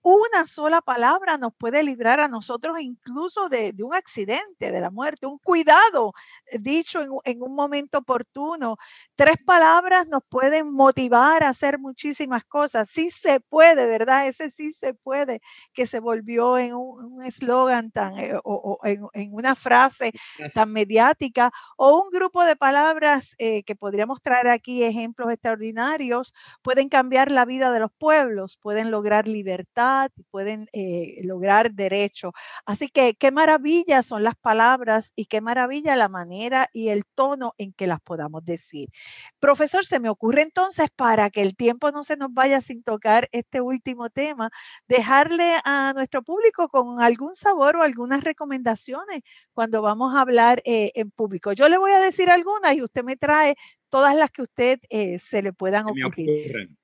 B: una sola palabra nos puede librar a nosotros incluso de, un accidente, de la muerte, un cuidado eh, dicho en, un momento oportuno. Tres palabras nos pueden motivar a hacer muchísimas cosas. Sí se puede, ¿verdad? Ese sí se puede, que se volvió en un eslogan tan, eh, o, en, una frase tan mediática, o un grupo de palabras eh, que podríamos traer aquí ejemplos extraordinarios, pueden cambiar la vida de los pueblos, pueden lograr libertad y pueden eh, lograr derecho. Así que qué maravilla son las palabras y qué maravilla la manera y el tono en que las podamos decir. Profesor, se me ocurre entonces, para que el tiempo no se nos vaya sin tocar este último tema, dejarle a nuestro público con algún sabor o algunas recomendaciones cuando vamos a hablar eh, en público. Yo le voy a decir algunas y usted me trae todas las que usted eh, se le puedan ocurrir.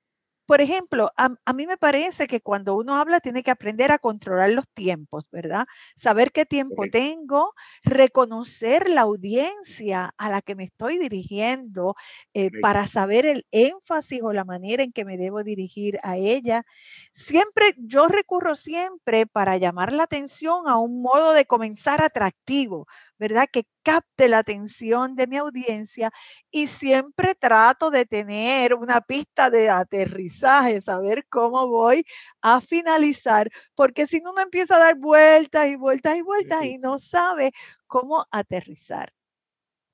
B: Por ejemplo, a, mí me parece que cuando uno habla tiene que aprender a controlar los tiempos, ¿verdad? Saber qué tiempo tengo, reconocer la audiencia a la que me estoy dirigiendo eh, para saber el énfasis o la manera en que me debo dirigir a ella. Siempre, yo recurro siempre para llamar la atención a un modo de comenzar atractivo, ¿verdad? Que capte la atención de mi audiencia y siempre trato de tener una pista de aterrizaje, saber cómo voy a finalizar, porque si no uno empieza a dar vueltas y vueltas y vueltas y no sabe cómo aterrizar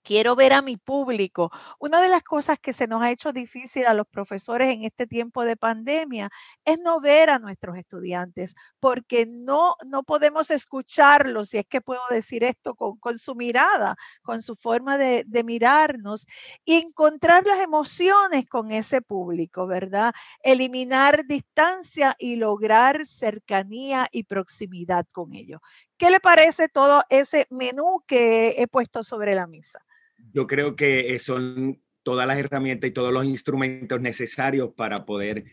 B: quiero ver a mi público. Una de las cosas que se nos ha hecho difícil a los profesores en este tiempo de pandemia es no ver a nuestros estudiantes, porque no, no podemos escucharlos, si es que puedo decir esto, con, su mirada, con su forma de, de mirarnos, y encontrar las emociones con ese público, ¿verdad? Eliminar distancia y lograr cercanía y proximidad con ellos. ¿Qué le parece todo ese menú que he puesto sobre la mesa?
C: Yo creo que son todas las herramientas y todos los instrumentos necesarios para poder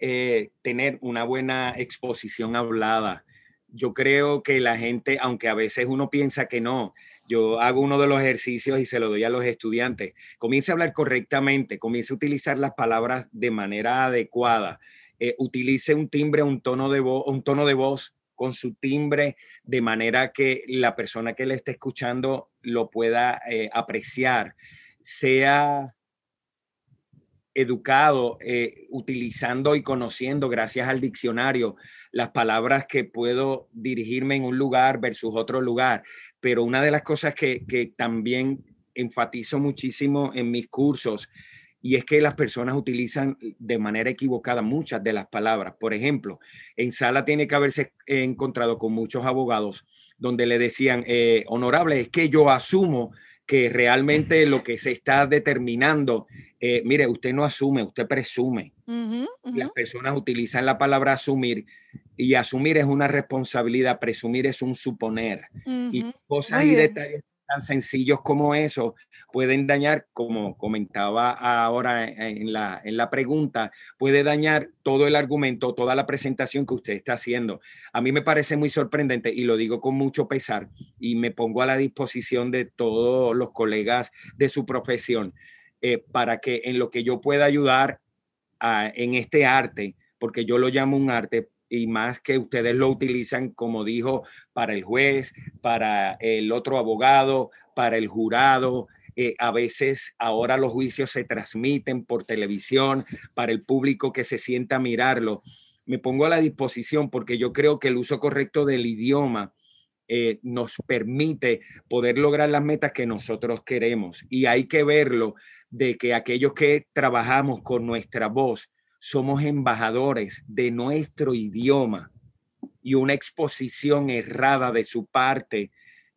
C: eh, tener una buena exposición hablada. Yo creo que la gente, aunque a veces uno piensa que no, yo hago uno de los ejercicios y se lo doy a los estudiantes. Comience a hablar correctamente, comience a utilizar las palabras de manera adecuada. Eh, utilice un timbre, un tono de voz, un tono de voz con su timbre, de manera que la persona que le esté escuchando lo pueda eh, apreciar. Sea educado eh, utilizando y conociendo, gracias al diccionario, las palabras que puedo dirigirme en un lugar versus otro lugar. Pero una de las cosas que, que también enfatizo muchísimo en mis cursos y es que las personas utilizan de manera equivocada muchas de las palabras. Por ejemplo, en sala tiene que haberse encontrado con muchos abogados donde le decían, eh, honorable, es que yo asumo que realmente lo que se está determinando, eh, mire, usted no asume, usted presume. Las personas utilizan la palabra asumir y asumir es una responsabilidad, presumir es un suponer. Y cosas y detalles tan sencillos como eso pueden dañar, como comentaba ahora en la, en la pregunta, puede dañar todo el argumento, toda la presentación que usted está haciendo. A mí me parece muy sorprendente y lo digo con mucho pesar y me pongo a la disposición de todos los colegas de su profesión eh, para que en lo que yo pueda ayudar en este arte, porque yo lo llamo un arte, y más que ustedes lo utilizan, como dijo, para el juez, para el otro abogado, para el jurado. Eh, a veces ahora los juicios se transmiten por televisión para el público que se sienta a mirarlo. Me pongo a la disposición porque yo creo que el uso correcto del idioma eh, nos permite poder lograr las metas que nosotros queremos. Y hay que verlo de que aquellos que trabajamos con nuestra voz, somos embajadores de nuestro idioma y una exposición errada de su parte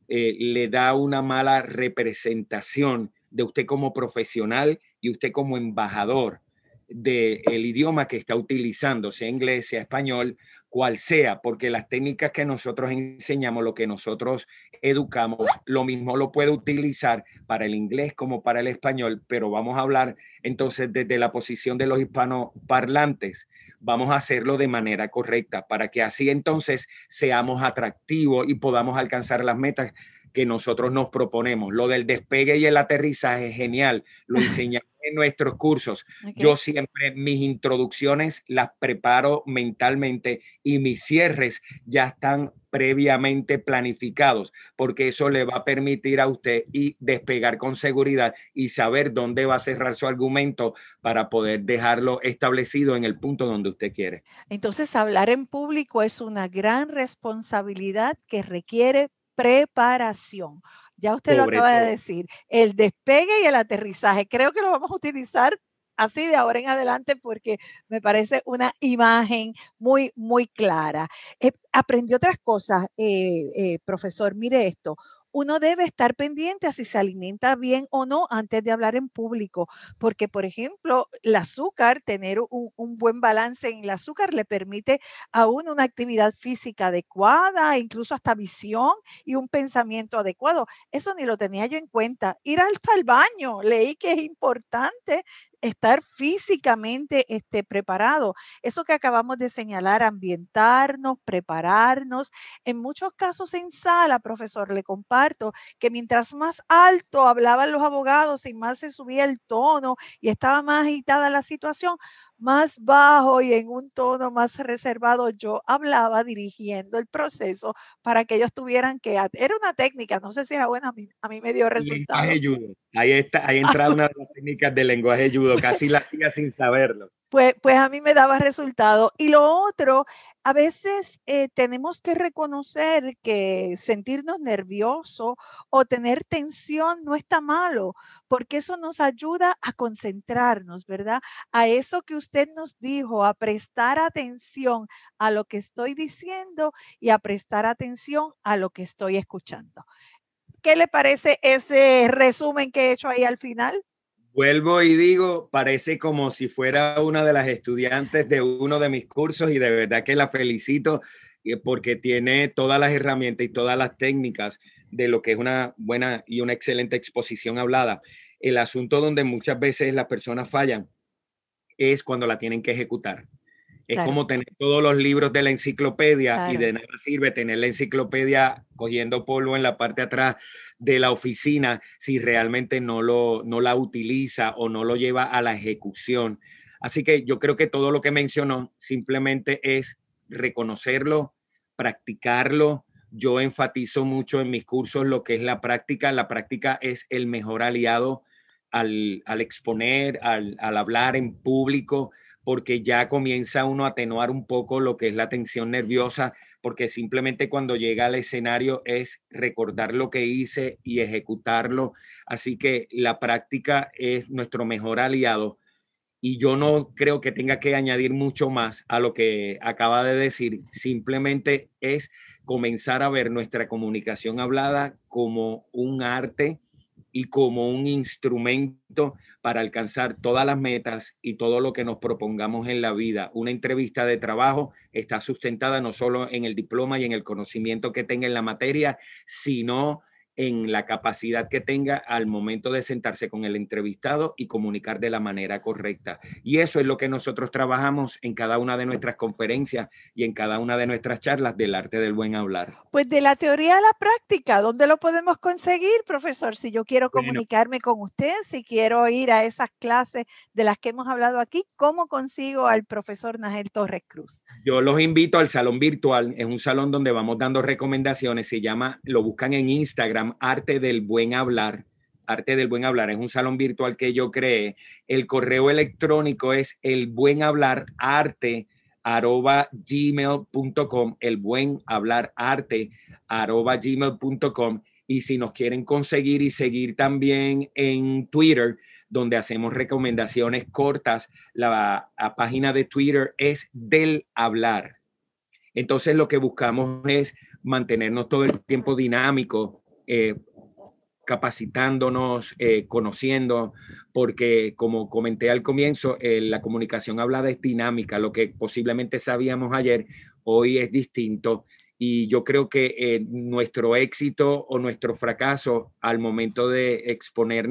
C: eh, le da una mala representación de usted como profesional y usted como embajador del idioma que está utilizando, sea inglés, sea español, cual sea, porque las técnicas que nosotros enseñamos, lo que nosotros educamos, lo mismo lo puede utilizar para el inglés como para el español, pero vamos a hablar entonces desde la posición de los hispanoparlantes, vamos a hacerlo de manera correcta para que así entonces seamos atractivos y podamos alcanzar las metas que nosotros nos proponemos. Lo del despegue y el aterrizaje es genial, lo enseñamos en nuestros cursos. Yo siempre mis introducciones las preparo mentalmente y mis cierres ya están previamente planificados, porque eso le va a permitir a usted y despegar con seguridad y saber dónde va a cerrar su argumento para poder dejarlo establecido en el punto donde usted quiere.
B: Entonces, hablar en público es una gran responsabilidad que requiere preparación. Ya usted lo acaba de decir, el despegue y el aterrizaje. Creo que lo vamos a utilizar así de ahora en adelante porque me parece una imagen muy, muy clara. Eh, aprendí otras cosas, eh, eh, profesor, mire esto uno debe estar pendiente a si se alimenta bien o no antes de hablar en público, porque, por ejemplo, el azúcar, tener un, buen balance en el azúcar le permite a uno una actividad física adecuada, incluso hasta visión y un pensamiento adecuado. Eso ni lo tenía yo en cuenta. Ir hasta el baño, leí que es importante estar físicamente este, preparado. Eso que acabamos de señalar, ambientarnos, prepararnos. En muchos casos en sala, profesor, le comparto que mientras más alto hablaban los abogados y más se subía el tono y estaba más agitada la situación, más bajo y en un tono más reservado yo hablaba dirigiendo el proceso para que ellos tuvieran que... Era una técnica, no sé si era buena, a mí, a mí me dio resultado.
C: Ahí está, ahí entra una de las técnicas del lenguaje judo, casi la hacía sin saberlo.
B: Pues, pues a mí me daba resultado. Y lo otro, a veces eh, tenemos que reconocer que sentirnos nervioso o tener tensión no está malo, porque eso nos ayuda a concentrarnos, ¿verdad? A eso que usted nos dijo, a prestar atención a lo que estoy diciendo y a prestar atención a lo que estoy escuchando. ¿Qué le parece ese resumen que he hecho ahí al final?
C: Vuelvo y digo, parece como si fuera una de las estudiantes de uno de mis cursos y de verdad que la felicito eh, porque tiene todas las herramientas y todas las técnicas de lo que es una buena y una excelente exposición hablada. El asunto donde muchas veces las personas fallan es cuando la tienen que ejecutar. Es como tener todos los libros de la enciclopedia y de nada sirve tener la enciclopedia cogiendo polvo en la parte de atrás de la oficina si realmente no, lo, no la utiliza o no lo lleva a la ejecución. Así que yo creo que todo lo que mencionó simplemente es reconocerlo, practicarlo. Yo enfatizo mucho en mis cursos lo que es la práctica. La práctica es el mejor aliado al, exponer, al, al hablar en público, porque ya comienza uno a atenuar un poco lo que es la tensión nerviosa, porque simplemente cuando llega al escenario es recordar lo que hice y ejecutarlo. Así que la práctica es nuestro mejor aliado y yo no creo que tenga que añadir mucho más a lo que acaba de decir, simplemente es comenzar a ver nuestra comunicación hablada como un arte y como un instrumento para alcanzar todas las metas y todo lo que nos propongamos en la vida. Una entrevista de trabajo está sustentada no solo en el diploma y en el conocimiento que tenga en la materia, sino la capacidad que tenga al momento de sentarse con el entrevistado y comunicar de la manera correcta. Y eso es lo que nosotros trabajamos en cada una de nuestras conferencias y en cada una de nuestras charlas del arte del buen hablar.
B: Pues de la teoría a la práctica, ¿dónde lo podemos conseguir, profesor? Si yo quiero comunicarme con usted, si quiero ir a esas clases de las que hemos hablado aquí, ¿cómo consigo al profesor Nagel Torres Cruz?
C: Yo los invito al salón virtual, es un salón donde vamos dando recomendaciones, se llama, lo buscan en Instagram Arte del Buen Hablar. Arte del Buen Hablar es un salón virtual que yo creé. El correo electrónico es el buen hablar arte arroba gmail.com, el buen hablar arte arroba gmail.com. Y si nos quieren conseguir y seguir también en Twitter, donde hacemos recomendaciones cortas, la, página de Twitter es del hablar. Entonces lo que buscamos es mantenernos todo el tiempo dinámicos, eh, capacitándonos, eh, conociendo, porque como comenté al comienzo, eh, la comunicación hablada es dinámica, lo que posiblemente sabíamos ayer, hoy es distinto. Y yo creo que nuestro éxito o nuestro fracaso al momento de exponer,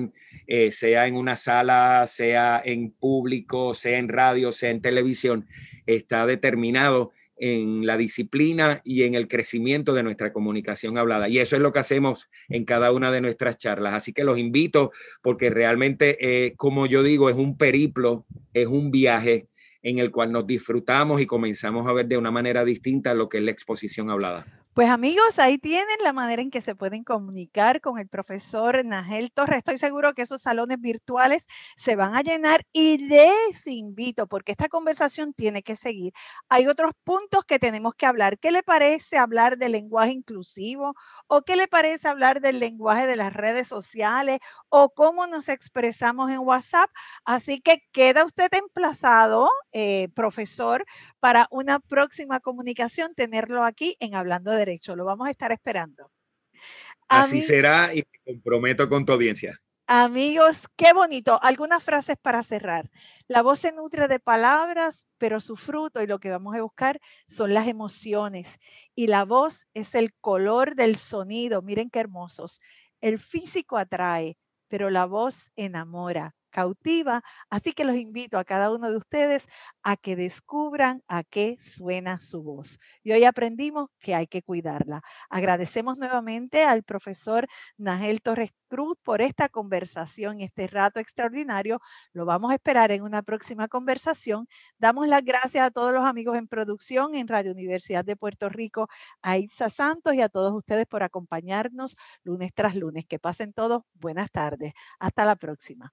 C: sea en una sala, sea en público, sea en radio, sea en televisión, está determinado en la disciplina y en el crecimiento de nuestra comunicación hablada. Y eso es lo que hacemos en cada una de nuestras charlas. Así que los invito porque realmente, eh, como yo digo, es un periplo, es un viaje en el cual nos disfrutamos y comenzamos a ver de una manera distinta lo que es la exposición hablada.
B: Pues amigos, ahí tienen la manera en que se pueden comunicar con el profesor Nagel Torres. Estoy seguro que esos salones virtuales se van a llenar y les invito, porque esta conversación tiene que seguir. Hay otros puntos que tenemos que hablar. ¿Qué le parece hablar del lenguaje inclusivo? ¿O qué le parece hablar del lenguaje de las redes sociales? ¿O cómo nos expresamos en WhatsApp? Así que queda usted emplazado, eh, profesor, para una próxima comunicación, tenerlo aquí en Hablando de derecho. Lo vamos a estar esperando.
C: Así será y me comprometo con tu audiencia.
B: Amigos, qué bonito. Algunas frases para cerrar. La voz se nutre de palabras, pero su fruto y lo que vamos a buscar son las emociones. Y la voz es el color del sonido. Miren qué hermosos. El físico atrae, pero la voz enamora cautiva. Así que los invito a cada uno de ustedes a que descubran a qué suena su voz. Y hoy aprendimos que hay que cuidarla. Agradecemos nuevamente al profesor Nagel Torres Cruz por esta conversación este rato extraordinario. Lo vamos a esperar en una próxima conversación. Damos las gracias a todos los amigos en producción en Radio Universidad de Puerto Rico, a Itza Santos y a todos ustedes por acompañarnos lunes tras lunes. Que pasen todos buenas tardes. Hasta la próxima.